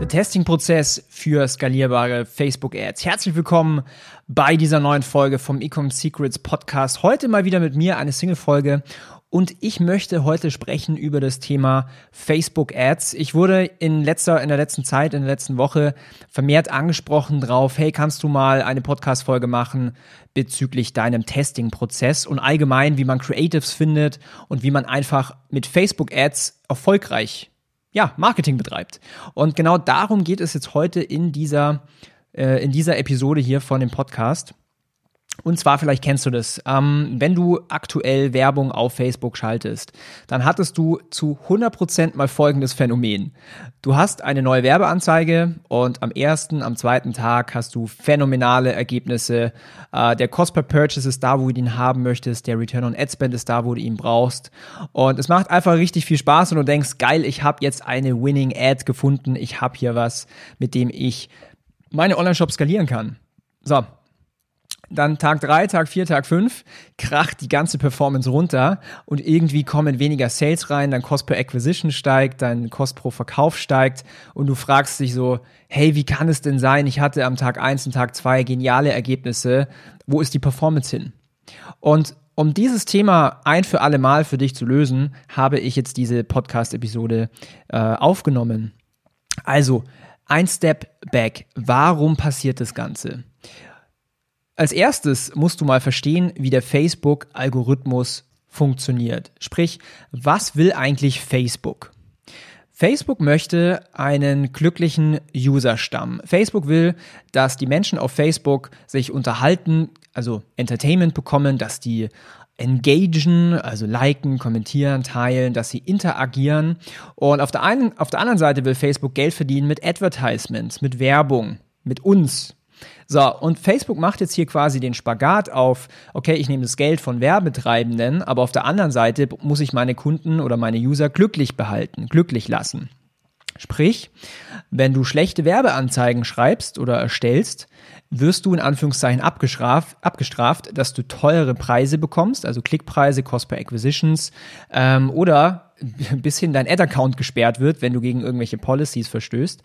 Der Testing-Prozess für skalierbare Facebook-Ads. Herzlich willkommen bei dieser neuen Folge vom Ecom Secrets Podcast. Heute mal wieder mit mir eine Single-Folge und ich möchte heute sprechen über das Thema Facebook Ads. Ich wurde in letzter, in der letzten Zeit, in der letzten Woche vermehrt angesprochen drauf, hey, kannst du mal eine Podcast-Folge machen bezüglich deinem Testing-Prozess und allgemein, wie man Creatives findet und wie man einfach mit Facebook Ads erfolgreich ja, Marketing betreibt. Und genau darum geht es jetzt heute in dieser, äh, in dieser Episode hier von dem Podcast. Und zwar, vielleicht kennst du das, ähm, wenn du aktuell Werbung auf Facebook schaltest, dann hattest du zu 100% mal folgendes Phänomen. Du hast eine neue Werbeanzeige und am ersten, am zweiten Tag hast du phänomenale Ergebnisse. Äh, der Cost per Purchase ist da, wo du ihn haben möchtest. Der Return on Ad Spend ist da, wo du ihn brauchst. Und es macht einfach richtig viel Spaß und du denkst, geil, ich habe jetzt eine Winning Ad gefunden. Ich habe hier was, mit dem ich meine Online-Shop skalieren kann. So, dann Tag 3, Tag 4, Tag 5 kracht die ganze Performance runter und irgendwie kommen weniger Sales rein, dein Cost per Acquisition steigt, dein Cost pro Verkauf steigt und du fragst dich so, hey, wie kann es denn sein, ich hatte am Tag 1 und Tag 2 geniale Ergebnisse, wo ist die Performance hin? Und um dieses Thema ein für alle Mal für dich zu lösen, habe ich jetzt diese Podcast-Episode äh, aufgenommen. Also, ein Step back. Warum passiert das Ganze? Als erstes musst du mal verstehen, wie der Facebook-Algorithmus funktioniert. Sprich, was will eigentlich Facebook? Facebook möchte einen glücklichen Userstamm. Facebook will, dass die Menschen auf Facebook sich unterhalten, also Entertainment bekommen, dass die engagen, also liken, kommentieren, teilen, dass sie interagieren. Und auf der einen, auf der anderen Seite will Facebook Geld verdienen mit Advertisements, mit Werbung, mit uns, so, und Facebook macht jetzt hier quasi den Spagat auf, okay, ich nehme das Geld von Werbetreibenden, aber auf der anderen Seite muss ich meine Kunden oder meine User glücklich behalten, glücklich lassen. Sprich, wenn du schlechte Werbeanzeigen schreibst oder erstellst, wirst du in Anführungszeichen abgestraft, abgestraft dass du teure Preise bekommst, also Klickpreise, Cost per Acquisitions ähm, oder bis hin dein Ad-Account gesperrt wird, wenn du gegen irgendwelche Policies verstößt.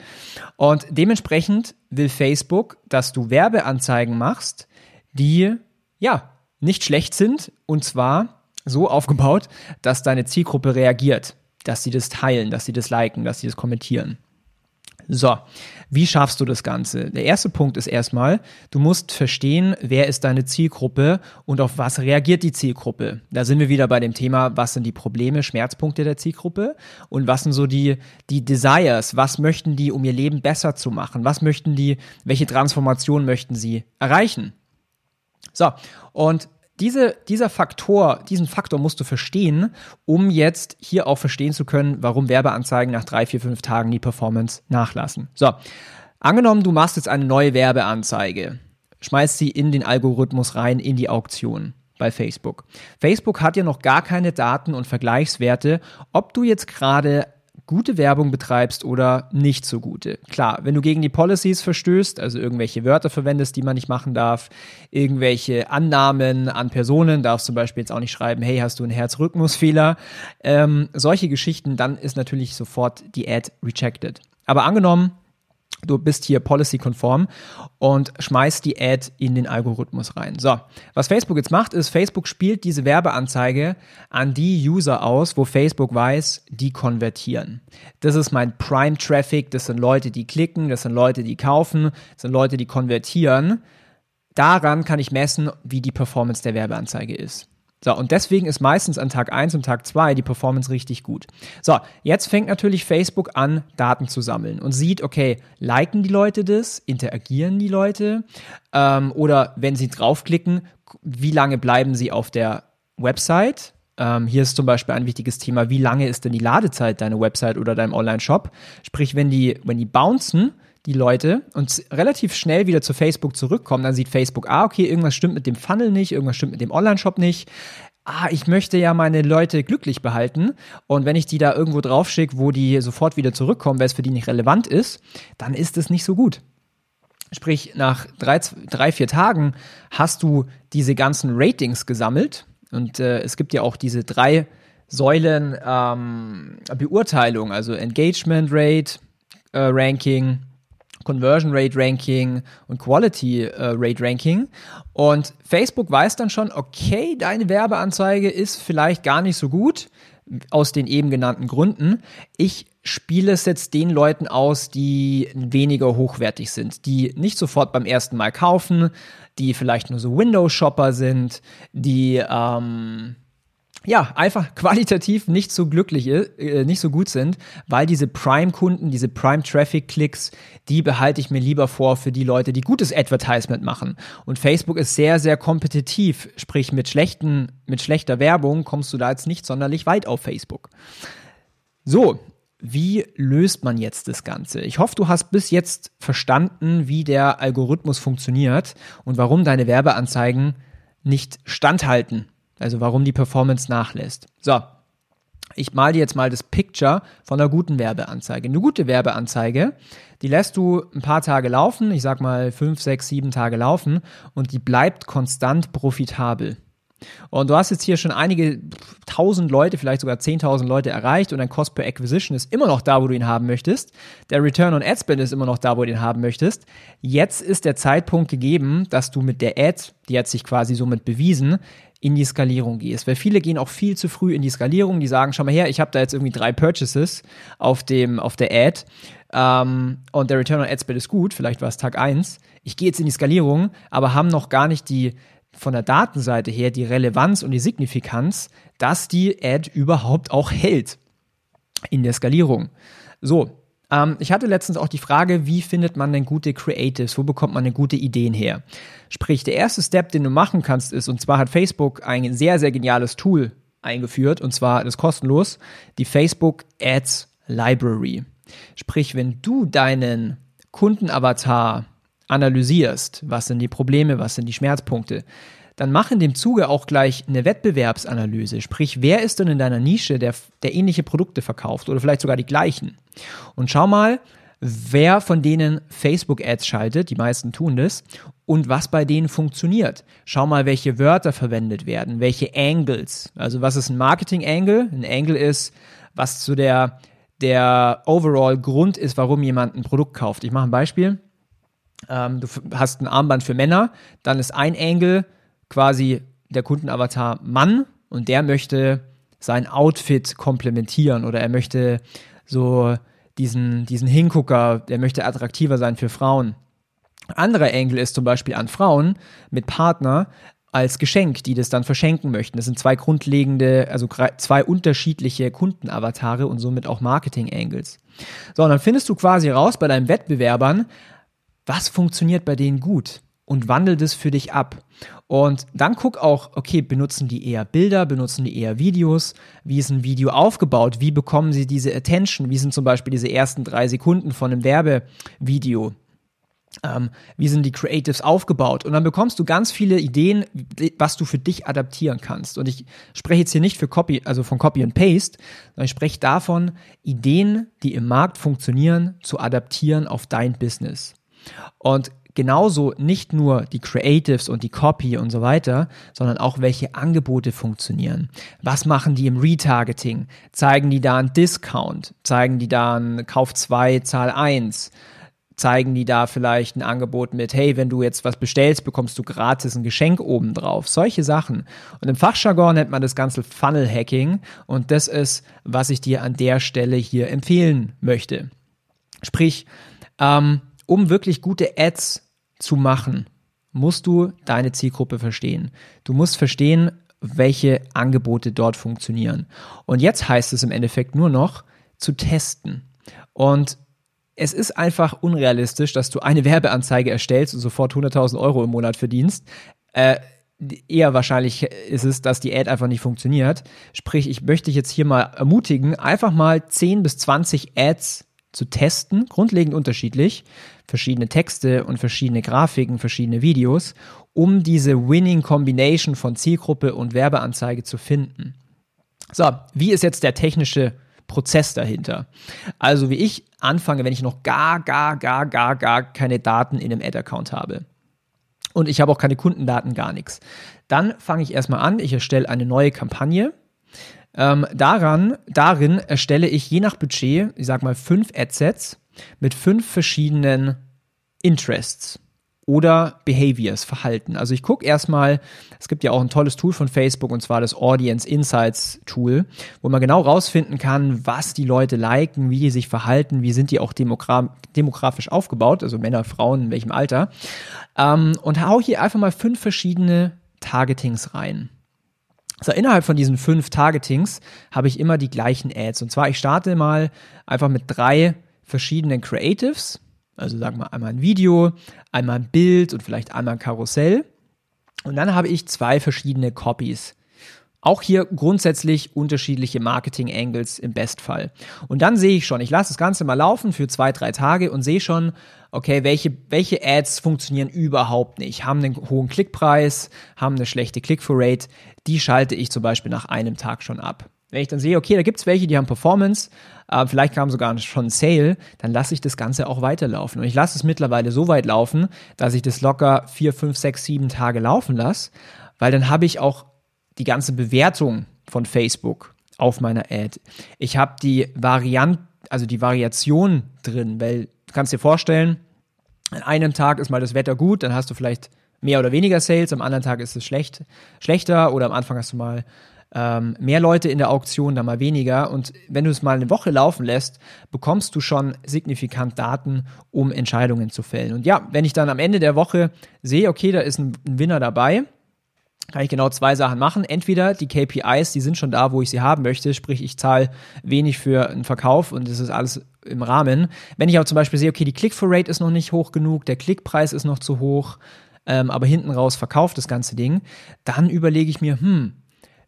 Und dementsprechend will Facebook, dass du Werbeanzeigen machst, die ja nicht schlecht sind und zwar so aufgebaut, dass deine Zielgruppe reagiert, dass sie das teilen, dass sie das liken, dass sie das kommentieren. So, wie schaffst du das Ganze? Der erste Punkt ist erstmal, du musst verstehen, wer ist deine Zielgruppe und auf was reagiert die Zielgruppe. Da sind wir wieder bei dem Thema, was sind die Probleme, Schmerzpunkte der Zielgruppe und was sind so die, die Desires, was möchten die, um ihr Leben besser zu machen, was möchten die, welche Transformation möchten sie erreichen. So, und diese, dieser Faktor, diesen Faktor musst du verstehen, um jetzt hier auch verstehen zu können, warum Werbeanzeigen nach drei, vier, fünf Tagen die Performance nachlassen. So, angenommen, du machst jetzt eine neue Werbeanzeige, schmeißt sie in den Algorithmus rein, in die Auktion bei Facebook. Facebook hat ja noch gar keine Daten und Vergleichswerte, ob du jetzt gerade gute Werbung betreibst oder nicht so gute. Klar, wenn du gegen die Policies verstößt, also irgendwelche Wörter verwendest, die man nicht machen darf, irgendwelche Annahmen an Personen, darfst zum Beispiel jetzt auch nicht schreiben, hey, hast du einen Herzrhythmusfehler, ähm, solche Geschichten, dann ist natürlich sofort die Ad rejected. Aber angenommen, du bist hier policy-konform und schmeißt die Ad in den Algorithmus rein. So, was Facebook jetzt macht, ist, Facebook spielt diese Werbeanzeige an die User aus, wo Facebook weiß, die konvertieren. Das ist mein Prime-Traffic, das sind Leute, die klicken, das sind Leute, die kaufen, das sind Leute, die konvertieren. Daran kann ich messen, wie die Performance der Werbeanzeige ist. So, und deswegen ist meistens an Tag 1 und Tag 2 die Performance richtig gut. So, jetzt fängt natürlich Facebook an, Daten zu sammeln und sieht, okay, liken die Leute das, interagieren die Leute ähm, oder wenn sie draufklicken, wie lange bleiben sie auf der Website? Ähm, hier ist zum Beispiel ein wichtiges Thema, wie lange ist denn die Ladezeit deiner Website oder deinem Online-Shop? Sprich, wenn die, wenn die bouncen, die Leute und relativ schnell wieder zu Facebook zurückkommen, dann sieht Facebook, ah, okay, irgendwas stimmt mit dem Funnel nicht, irgendwas stimmt mit dem Online-Shop nicht. Ah, ich möchte ja meine Leute glücklich behalten. Und wenn ich die da irgendwo draufschicke, wo die sofort wieder zurückkommen, weil es für die nicht relevant ist, dann ist es nicht so gut. Sprich, nach drei, drei, vier Tagen hast du diese ganzen Ratings gesammelt. Und äh, es gibt ja auch diese drei Säulen ähm, Beurteilung, also Engagement Rate äh, Ranking, Conversion Rate Ranking und Quality äh, Rate Ranking. Und Facebook weiß dann schon, okay, deine Werbeanzeige ist vielleicht gar nicht so gut aus den eben genannten Gründen. Ich spiele es jetzt den Leuten aus, die weniger hochwertig sind, die nicht sofort beim ersten Mal kaufen, die vielleicht nur so Windows-Shopper sind, die ähm, ja, einfach qualitativ nicht so glücklich, äh, nicht so gut sind, weil diese Prime-Kunden, diese Prime-Traffic-Klicks, die behalte ich mir lieber vor für die Leute, die gutes Advertisement machen. Und Facebook ist sehr, sehr kompetitiv, sprich mit schlechten, mit schlechter Werbung kommst du da jetzt nicht sonderlich weit auf Facebook. So, wie löst man jetzt das Ganze? Ich hoffe, du hast bis jetzt verstanden, wie der Algorithmus funktioniert und warum deine Werbeanzeigen nicht standhalten also warum die Performance nachlässt. So, ich mal dir jetzt mal das Picture von einer guten Werbeanzeige. Eine gute Werbeanzeige, die lässt du ein paar Tage laufen, ich sag mal fünf, sechs, sieben Tage laufen und die bleibt konstant profitabel. Und du hast jetzt hier schon einige tausend Leute, vielleicht sogar zehntausend Leute erreicht und dein Cost per Acquisition ist immer noch da, wo du ihn haben möchtest. Der Return on Ad Spend ist immer noch da, wo du ihn haben möchtest. Jetzt ist der Zeitpunkt gegeben, dass du mit der Ad, die hat sich quasi somit bewiesen, in die Skalierung gehst. Weil viele gehen auch viel zu früh in die Skalierung, die sagen, schau mal her, ich habe da jetzt irgendwie drei Purchases auf, dem, auf der Ad ähm, und der Return on Ad Spend ist gut, vielleicht war es Tag eins. Ich gehe jetzt in die Skalierung, aber haben noch gar nicht die von der Datenseite her die Relevanz und die Signifikanz, dass die Ad überhaupt auch hält in der Skalierung. So, ähm, ich hatte letztens auch die Frage, wie findet man denn gute Creatives? Wo bekommt man denn gute Ideen her? Sprich, der erste Step, den du machen kannst, ist, und zwar hat Facebook ein sehr, sehr geniales Tool eingeführt, und zwar das kostenlos, die Facebook Ads Library. Sprich, wenn du deinen Kundenavatar analysierst, was sind die Probleme, was sind die Schmerzpunkte, dann mach in dem Zuge auch gleich eine Wettbewerbsanalyse. Sprich, wer ist denn in deiner Nische, der, der ähnliche Produkte verkauft oder vielleicht sogar die gleichen? Und schau mal, wer von denen Facebook-Ads schaltet, die meisten tun das, und was bei denen funktioniert. Schau mal, welche Wörter verwendet werden, welche Angles. Also was ist ein Marketing-Angle? Ein Angle ist, was zu der, der overall Grund ist, warum jemand ein Produkt kauft. Ich mache ein Beispiel. Ähm, du hast ein Armband für Männer, dann ist ein Angle, quasi der Kundenavatar Mann und der möchte sein Outfit komplementieren oder er möchte so diesen, diesen Hingucker, der möchte attraktiver sein für Frauen. Anderer Engel ist zum Beispiel an Frauen mit Partner als Geschenk, die das dann verschenken möchten. Das sind zwei grundlegende, also zwei unterschiedliche Kundenavatare und somit auch Marketing-Angles. So, und dann findest du quasi raus bei deinen Wettbewerbern, was funktioniert bei denen gut und wandel das für dich ab. Und dann guck auch, okay, benutzen die eher Bilder, benutzen die eher Videos? Wie ist ein Video aufgebaut? Wie bekommen sie diese Attention? Wie sind zum Beispiel diese ersten drei Sekunden von einem Werbevideo? Ähm, wie sind die Creatives aufgebaut? Und dann bekommst du ganz viele Ideen, was du für dich adaptieren kannst. Und ich spreche jetzt hier nicht für Copy, also von Copy and Paste, sondern ich spreche davon, Ideen, die im Markt funktionieren, zu adaptieren auf dein Business. Und genauso nicht nur die Creatives und die Copy und so weiter, sondern auch welche Angebote funktionieren. Was machen die im Retargeting? Zeigen die da einen Discount? Zeigen die da einen Kauf 2, Zahl 1? Zeigen die da vielleicht ein Angebot mit, hey, wenn du jetzt was bestellst, bekommst du gratis ein Geschenk obendrauf. Solche Sachen. Und im Fachjargon nennt man das Ganze Funnel Hacking. Und das ist, was ich dir an der Stelle hier empfehlen möchte. Sprich, ähm, um wirklich gute Ads zu machen, musst du deine Zielgruppe verstehen. Du musst verstehen, welche Angebote dort funktionieren. Und jetzt heißt es im Endeffekt nur noch zu testen. Und es ist einfach unrealistisch, dass du eine Werbeanzeige erstellst und sofort 100.000 Euro im Monat verdienst. Äh, eher wahrscheinlich ist es, dass die Ad einfach nicht funktioniert. Sprich, ich möchte dich jetzt hier mal ermutigen, einfach mal 10 bis 20 Ads zu testen, grundlegend unterschiedlich, verschiedene Texte und verschiedene Grafiken, verschiedene Videos, um diese Winning Combination von Zielgruppe und Werbeanzeige zu finden. So, wie ist jetzt der technische Prozess dahinter? Also wie ich anfange, wenn ich noch gar, gar, gar, gar, gar keine Daten in einem Ad-Account habe. Und ich habe auch keine Kundendaten, gar nichts. Dann fange ich erstmal an, ich erstelle eine neue Kampagne. Ähm, daran, darin erstelle ich je nach Budget, ich sag mal, fünf Adsets mit fünf verschiedenen Interests oder Behaviors, Verhalten. Also ich gucke erstmal, es gibt ja auch ein tolles Tool von Facebook und zwar das Audience Insights Tool, wo man genau rausfinden kann, was die Leute liken, wie die sich verhalten, wie sind die auch demogra demografisch aufgebaut, also Männer, Frauen, in welchem Alter. Ähm, und hau hier einfach mal fünf verschiedene Targetings rein. Also innerhalb von diesen fünf Targetings habe ich immer die gleichen Ads. Und zwar, ich starte mal einfach mit drei verschiedenen Creatives also sagen wir einmal ein Video, einmal ein Bild und vielleicht einmal ein Karussell. Und dann habe ich zwei verschiedene Copies. Auch hier grundsätzlich unterschiedliche Marketing-Angles im Bestfall. Und dann sehe ich schon, ich lasse das Ganze mal laufen für zwei, drei Tage und sehe schon, okay, welche, welche Ads funktionieren überhaupt nicht, haben einen hohen Klickpreis, haben eine schlechte Click-for-Rate. Die schalte ich zum Beispiel nach einem Tag schon ab. Wenn ich dann sehe, okay, da gibt es welche, die haben Performance, äh, vielleicht kam sogar schon Sale, dann lasse ich das Ganze auch weiterlaufen. Und ich lasse es mittlerweile so weit laufen, dass ich das locker vier, fünf, sechs, sieben Tage laufen lasse, weil dann habe ich auch die ganze Bewertung von Facebook auf meiner Ad. Ich habe die Variant, also die Variation drin, weil du kannst dir vorstellen, an einem Tag ist mal das Wetter gut, dann hast du vielleicht mehr oder weniger Sales, am anderen Tag ist es schlecht, schlechter oder am Anfang hast du mal ähm, mehr Leute in der Auktion, dann mal weniger. Und wenn du es mal eine Woche laufen lässt, bekommst du schon signifikant Daten, um Entscheidungen zu fällen. Und ja, wenn ich dann am Ende der Woche sehe, okay, da ist ein, ein Winner dabei, kann ich genau zwei Sachen machen. Entweder die KPIs, die sind schon da, wo ich sie haben möchte, sprich ich zahle wenig für einen Verkauf und es ist alles im Rahmen. Wenn ich aber zum Beispiel sehe, okay, die Click-for-Rate ist noch nicht hoch genug, der Klickpreis ist noch zu hoch, ähm, aber hinten raus verkauft das ganze Ding, dann überlege ich mir, hm,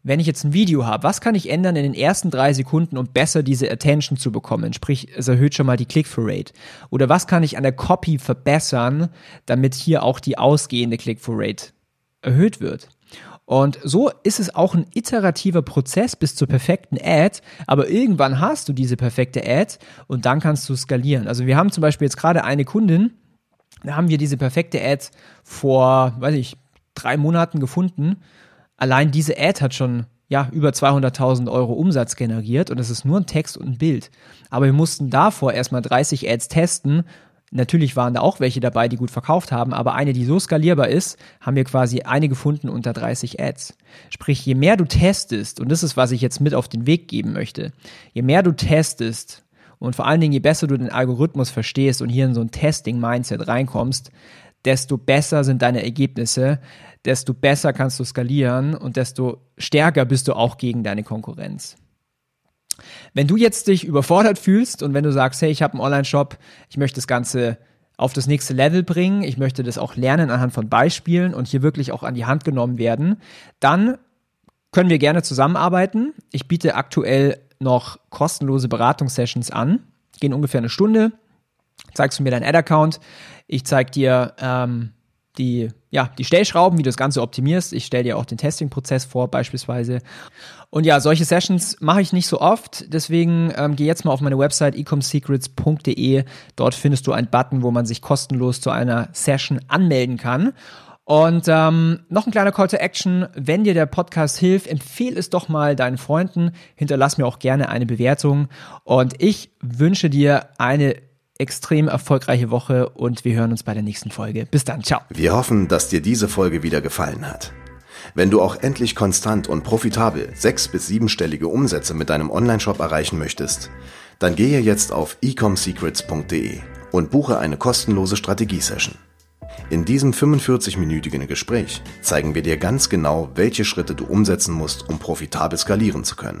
wenn ich jetzt ein Video habe, was kann ich ändern in den ersten drei Sekunden, um besser diese Attention zu bekommen? Sprich, es erhöht schon mal die Click-through-Rate. Oder was kann ich an der Copy verbessern, damit hier auch die ausgehende Click-through-Rate erhöht wird? Und so ist es auch ein iterativer Prozess bis zur perfekten Ad, aber irgendwann hast du diese perfekte Ad und dann kannst du skalieren. Also wir haben zum Beispiel jetzt gerade eine Kundin, da haben wir diese perfekte Ad vor, weiß ich, drei Monaten gefunden allein diese Ad hat schon ja, über 200.000 Euro Umsatz generiert und es ist nur ein Text und ein Bild. Aber wir mussten davor erstmal 30 Ads testen. Natürlich waren da auch welche dabei, die gut verkauft haben, aber eine, die so skalierbar ist, haben wir quasi eine gefunden unter 30 Ads. Sprich, je mehr du testest, und das ist, was ich jetzt mit auf den Weg geben möchte, je mehr du testest und vor allen Dingen, je besser du den Algorithmus verstehst und hier in so ein Testing-Mindset reinkommst, desto besser sind deine Ergebnisse, desto besser kannst du skalieren und desto stärker bist du auch gegen deine Konkurrenz. Wenn du jetzt dich überfordert fühlst und wenn du sagst, hey, ich habe einen Online-Shop, ich möchte das Ganze auf das nächste Level bringen, ich möchte das auch lernen anhand von Beispielen und hier wirklich auch an die Hand genommen werden, dann können wir gerne zusammenarbeiten. Ich biete aktuell noch kostenlose Beratungssessions an, gehen ungefähr eine Stunde. Zeigst du mir deinen Ad-Account, ich zeige dir ähm, die, ja, die Stellschrauben, wie du das Ganze optimierst. Ich stelle dir auch den Testing-Prozess vor, beispielsweise. Und ja, solche Sessions mache ich nicht so oft. Deswegen ähm, geh jetzt mal auf meine Website ecomsecrets.de. Dort findest du einen Button, wo man sich kostenlos zu einer Session anmelden kann. Und ähm, noch ein kleiner Call to Action. Wenn dir der Podcast hilft, empfehle es doch mal deinen Freunden. Hinterlass mir auch gerne eine Bewertung. Und ich wünsche dir eine extrem erfolgreiche Woche und wir hören uns bei der nächsten Folge. Bis dann, ciao. Wir hoffen, dass dir diese Folge wieder gefallen hat. Wenn du auch endlich konstant und profitabel sechs- bis siebenstellige Umsätze mit deinem Onlineshop erreichen möchtest, dann gehe jetzt auf ecomsecrets.de und buche eine kostenlose Strategiesession. In diesem 45-minütigen Gespräch zeigen wir dir ganz genau, welche Schritte du umsetzen musst, um profitabel skalieren zu können.